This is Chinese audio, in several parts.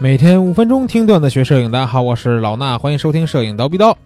每天五分钟听段子学摄影，大家好，我是老衲，欢迎收听摄影刀逼刀。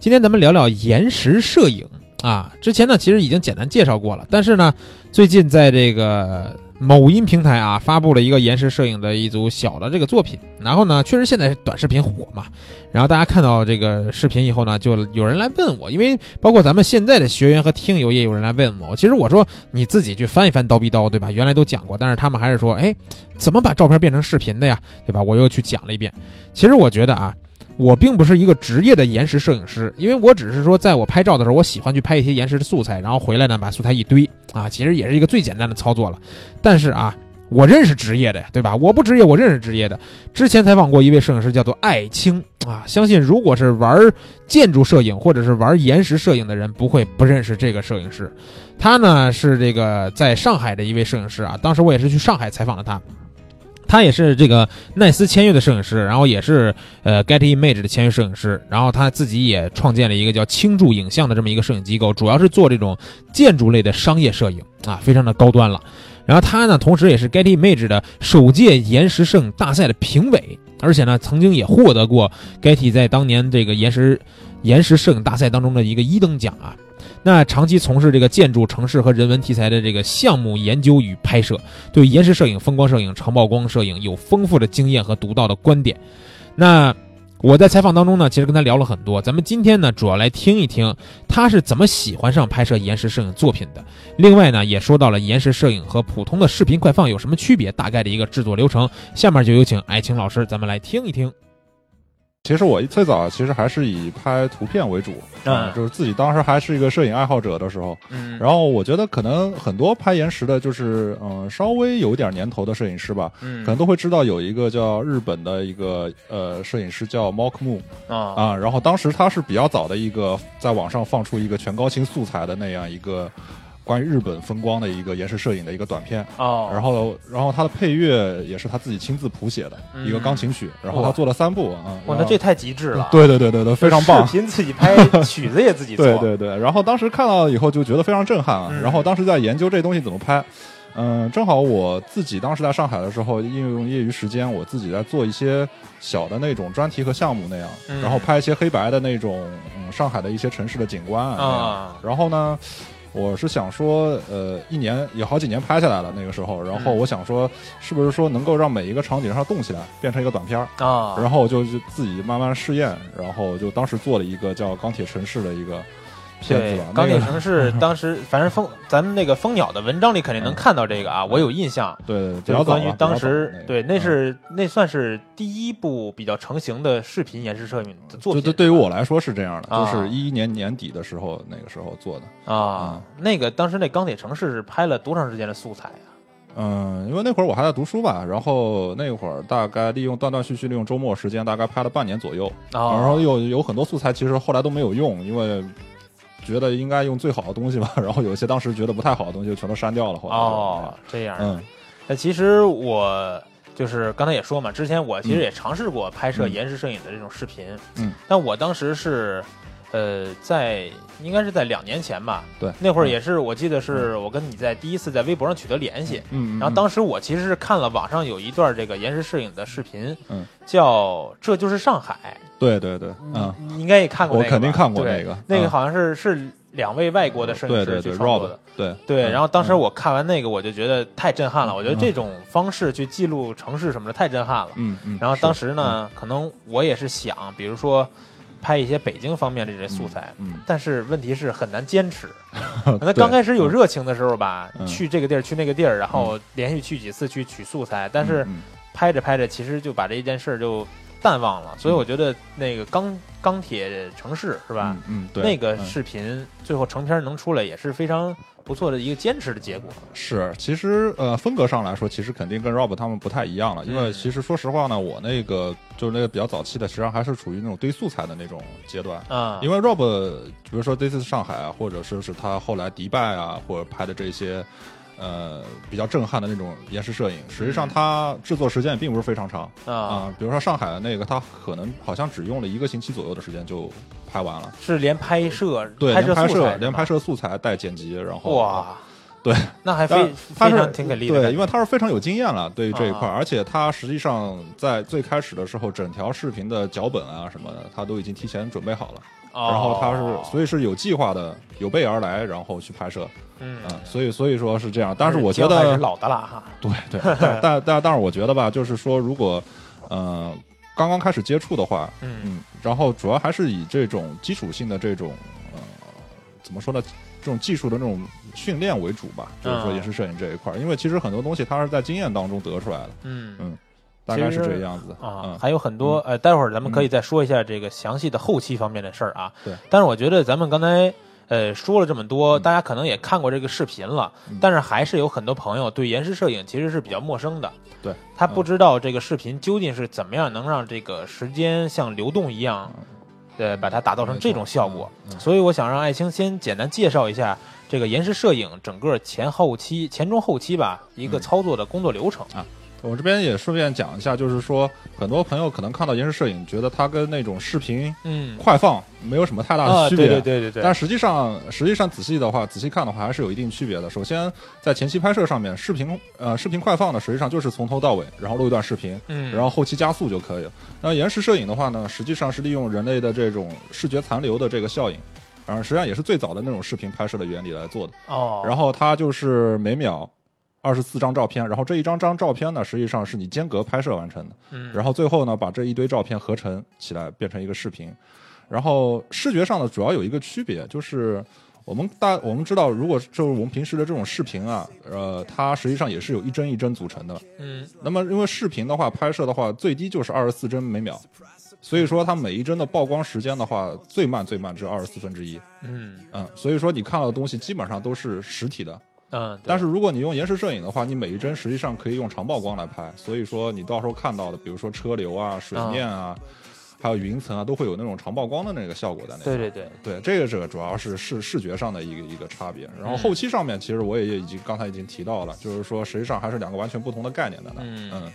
今天咱们聊聊延时摄影啊。之前呢，其实已经简单介绍过了，但是呢，最近在这个某音平台啊，发布了一个延时摄影的一组小的这个作品。然后呢，确实现在短视频火嘛，然后大家看到这个视频以后呢，就有人来问我，因为包括咱们现在的学员和听友也有人来问我。其实我说你自己去翻一翻刀逼刀，对吧？原来都讲过，但是他们还是说，哎，怎么把照片变成视频的呀？对吧？我又去讲了一遍。其实我觉得啊。我并不是一个职业的延时摄影师，因为我只是说，在我拍照的时候，我喜欢去拍一些延时的素材，然后回来呢，把素材一堆啊，其实也是一个最简单的操作了。但是啊，我认识职业的呀，对吧？我不职业，我认识职业的。之前采访过一位摄影师，叫做艾青啊，相信如果是玩建筑摄影或者是玩延时摄影的人，不会不认识这个摄影师。他呢是这个在上海的一位摄影师啊，当时我也是去上海采访了他。他也是这个奈斯签约的摄影师，然后也是呃 Getty Image 的签约摄影师，然后他自己也创建了一个叫青柱影像的这么一个摄影机构，主要是做这种建筑类的商业摄影啊，非常的高端了。然后他呢，同时也是 Getty Image 的首届延时摄影大赛的评委，而且呢，曾经也获得过 Getty 在当年这个延时延时摄影大赛当中的一个一等奖啊。那长期从事这个建筑、城市和人文题材的这个项目研究与拍摄，对延时摄影、风光摄影、长曝光摄影有丰富的经验和独到的观点。那我在采访当中呢，其实跟他聊了很多。咱们今天呢，主要来听一听他是怎么喜欢上拍摄延时摄影作品的。另外呢，也说到了延时摄影和普通的视频快放有什么区别，大概的一个制作流程。下面就有请艾青老师，咱们来听一听。其实我最早其实还是以拍图片为主，嗯，就是自己当时还是一个摄影爱好者的时候，嗯，然后我觉得可能很多拍延时的，就是嗯稍微有点年头的摄影师吧，嗯，可能都会知道有一个叫日本的一个呃摄影师叫 m o k Mu 啊啊，然后当时他是比较早的一个在网上放出一个全高清素材的那样一个。关于日本风光的一个延时摄影的一个短片。哦，然后然后他的配乐也是他自己亲自谱写的一个钢琴曲，然后他做了三部啊，哇，那这太极致了！对对对对对，非常棒！视频自己拍，曲子也自己做，对对对。然后当时看到以后就觉得非常震撼啊，然后当时在研究这东西怎么拍，嗯，正好我自己当时在上海的时候，利用业余时间，我自己在做一些小的那种专题和项目那样，然后拍一些黑白的那种嗯上海的一些城市的景观啊，然后呢。我是想说，呃，一年有好几年拍下来了那个时候，然后我想说，是不是说能够让每一个场景上动起来，变成一个短片儿啊？然后我就自己慢慢试验，然后就当时做了一个叫《钢铁城市》的一个。对，钢铁城市 当时反正蜂咱们那个蜂鸟的文章里肯定能看到这个啊，我有印象。对，就关于当时对，那是那算是第一部比较成型的视频延时摄影的作品。对，对于我来说是这样的，就是一一年年底的时候，那个时候做的啊。那个当时那钢铁城市是拍了多长时间的素材啊？嗯，因为那会儿我还在读书吧，然后那会儿大概利用断断续续利用周末时间，大概拍了半年左右。然后有有很多素材其实后来都没有用，因为。觉得应该用最好的东西吧，然后有一些当时觉得不太好的东西就全都删掉了。哦，这样。嗯，那其实我就是刚才也说嘛，之前我其实也尝试过拍摄延时摄影的这种视频。嗯，但我当时是。呃，在应该是在两年前吧，对，那会儿也是，我记得是我跟你在第一次在微博上取得联系，嗯，然后当时我其实是看了网上有一段这个延时摄影的视频，嗯，叫这就是上海，对对对，嗯，应该也看过，我肯定看过那个，那个好像是是两位外国的摄影师去创作的，对。对，然后当时我看完那个，我就觉得太震撼了，我觉得这种方式去记录城市什么的太震撼了，嗯嗯，然后当时呢，可能我也是想，比如说。拍一些北京方面的这些素材，嗯，但是问题是很难坚持。那刚开始有热情的时候吧，去这个地儿去那个地儿，然后连续去几次去取素材，但是拍着拍着，其实就把这一件事儿就淡忘了。所以我觉得那个钢钢铁城市是吧？嗯，对，那个视频最后成片能出来也是非常。不错的一个坚持的结果是，其实呃风格上来说，其实肯定跟 Rob 他们不太一样了。因为其实说实话呢，我那个就是那个比较早期的，实际上还是处于那种堆素材的那种阶段啊。因为 Rob，比如说这次上海啊，或者说是他后来迪拜啊，或者拍的这些。呃，比较震撼的那种延时摄影，实际上它制作时间也并不是非常长啊。比如说上海的那个，它可能好像只用了一个星期左右的时间就拍完了。是连拍摄，对，连拍摄，连拍摄素材带剪辑，然后哇，对，那还非非常挺给力的。对，因为他是非常有经验了，对于这一块，而且他实际上在最开始的时候，整条视频的脚本啊什么的，他都已经提前准备好了。然后他是，所以是有计划的，有备而来，然后去拍摄。嗯，所以所以说是这样。但是我觉得老的了哈。对对，但但但是我觉得吧，就是说，如果嗯刚刚开始接触的话，嗯，然后主要还是以这种基础性的这种呃怎么说呢，这种技术的那种训练为主吧。就是说，也是摄影这一块，因为其实很多东西它是在经验当中得出来的。嗯嗯。大概是这个样子啊，还有很多呃，待会儿咱们可以再说一下这个详细的后期方面的事儿啊。对，但是我觉得咱们刚才呃说了这么多，大家可能也看过这个视频了，但是还是有很多朋友对延时摄影其实是比较陌生的。对，他不知道这个视频究竟是怎么样能让这个时间像流动一样，呃，把它打造成这种效果。所以我想让艾青先简单介绍一下这个延时摄影整个前后期、前中后期吧一个操作的工作流程。啊。我这边也顺便讲一下，就是说，很多朋友可能看到延时摄影，觉得它跟那种视频快放没有什么太大的区别。对对对对。但实际上，实际上仔细的话，仔细看的话，还是有一定区别的。首先，在前期拍摄上面，视频呃视频快放呢，实际上就是从头到尾，然后录一段视频，嗯，然后后期加速就可以了。那延时摄影的话呢，实际上是利用人类的这种视觉残留的这个效应，然后实际上也是最早的那种视频拍摄的原理来做的。哦。然后它就是每秒。二十四张照片，然后这一张张照片呢，实际上是你间隔拍摄完成的。嗯，然后最后呢，把这一堆照片合成起来，变成一个视频。然后视觉上呢，主要有一个区别，就是我们大我们知道，如果就是我们平时的这种视频啊，呃，它实际上也是有一帧一帧组成的。嗯，那么因为视频的话，拍摄的话，最低就是二十四帧每秒，所以说它每一帧的曝光时间的话，最慢最慢只有二十四分之一。嗯嗯，所以说你看到的东西基本上都是实体的。嗯，但是如果你用延时摄影的话，你每一帧实际上可以用长曝光来拍，所以说你到时候看到的，比如说车流啊、水面啊，还有云层啊，都会有那种长曝光的那个效果在那。对对对对，这个这个主要是视视觉上的一个一个差别。然后后期上面，其实我也已经刚才已经提到了，就是说实际上还是两个完全不同的概念的。嗯嗯，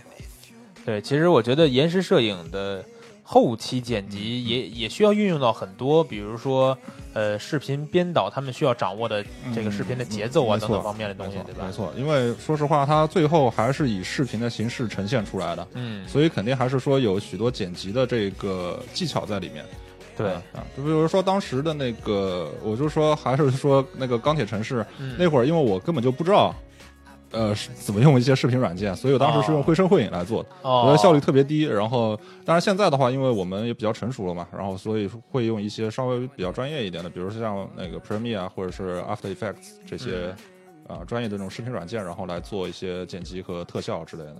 对，其实我觉得延时摄影的。后期剪辑也也需要运用到很多，比如说，呃，视频编导他们需要掌握的这个视频的节奏啊等等方面的东西，对吧？没错，因为说实话，它最后还是以视频的形式呈现出来的，嗯，所以肯定还是说有许多剪辑的这个技巧在里面。对啊，就比如说当时的那个，我就说还是说那个钢铁城市那会儿，因为我根本就不知道。呃，怎么用一些视频软件？所以我当时是用绘声绘影来做的，我觉得效率特别低。然后，当然现在的话，因为我们也比较成熟了嘛，然后所以会用一些稍微比较专业一点的，比如说像那个 Premiere 或者是 After Effects 这些啊专业的这种视频软件，然后来做一些剪辑和特效之类的。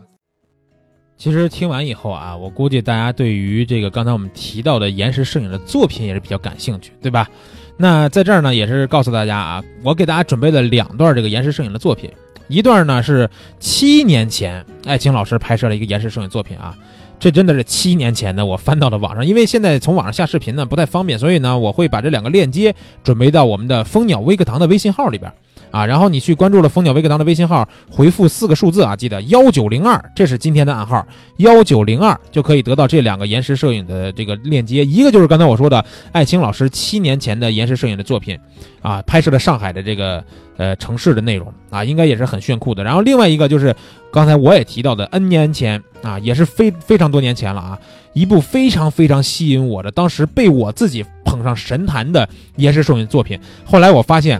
其实听完以后啊，我估计大家对于这个刚才我们提到的延时摄影的作品也是比较感兴趣，对吧？那在这儿呢，也是告诉大家啊，我给大家准备了两段这个延时摄影的作品。一段呢是七年前，艾青老师拍摄了一个延时摄影作品啊，这真的是七年前的，我翻到了网上，因为现在从网上下视频呢不太方便，所以呢我会把这两个链接准备到我们的蜂鸟微课堂的微信号里边。啊，然后你去关注了蜂鸟微课堂的微信号，回复四个数字啊，记得幺九零二，这是今天的暗号，幺九零二就可以得到这两个延时摄影的这个链接。一个就是刚才我说的艾青老师七年前的延时摄影的作品，啊，拍摄的上海的这个呃城市的内容啊，应该也是很炫酷的。然后另外一个就是刚才我也提到的 N 年前啊，也是非非常多年前了啊，一部非常非常吸引我的，当时被我自己捧上神坛的延时摄影作品。后来我发现。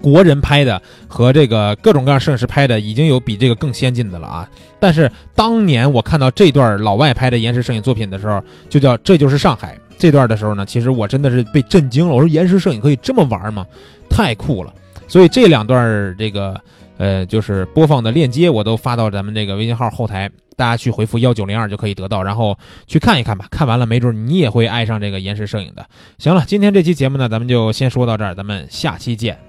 国人拍的和这个各种各样摄影师拍的已经有比这个更先进的了啊！但是当年我看到这段老外拍的延时摄影作品的时候，就叫这就是上海这段的时候呢，其实我真的是被震惊了。我说延时摄影可以这么玩吗？太酷了！所以这两段这个呃就是播放的链接我都发到咱们这个微信号后台，大家去回复幺九零二就可以得到，然后去看一看吧。看完了没准你也会爱上这个延时摄影的。行了，今天这期节目呢，咱们就先说到这儿，咱们下期见。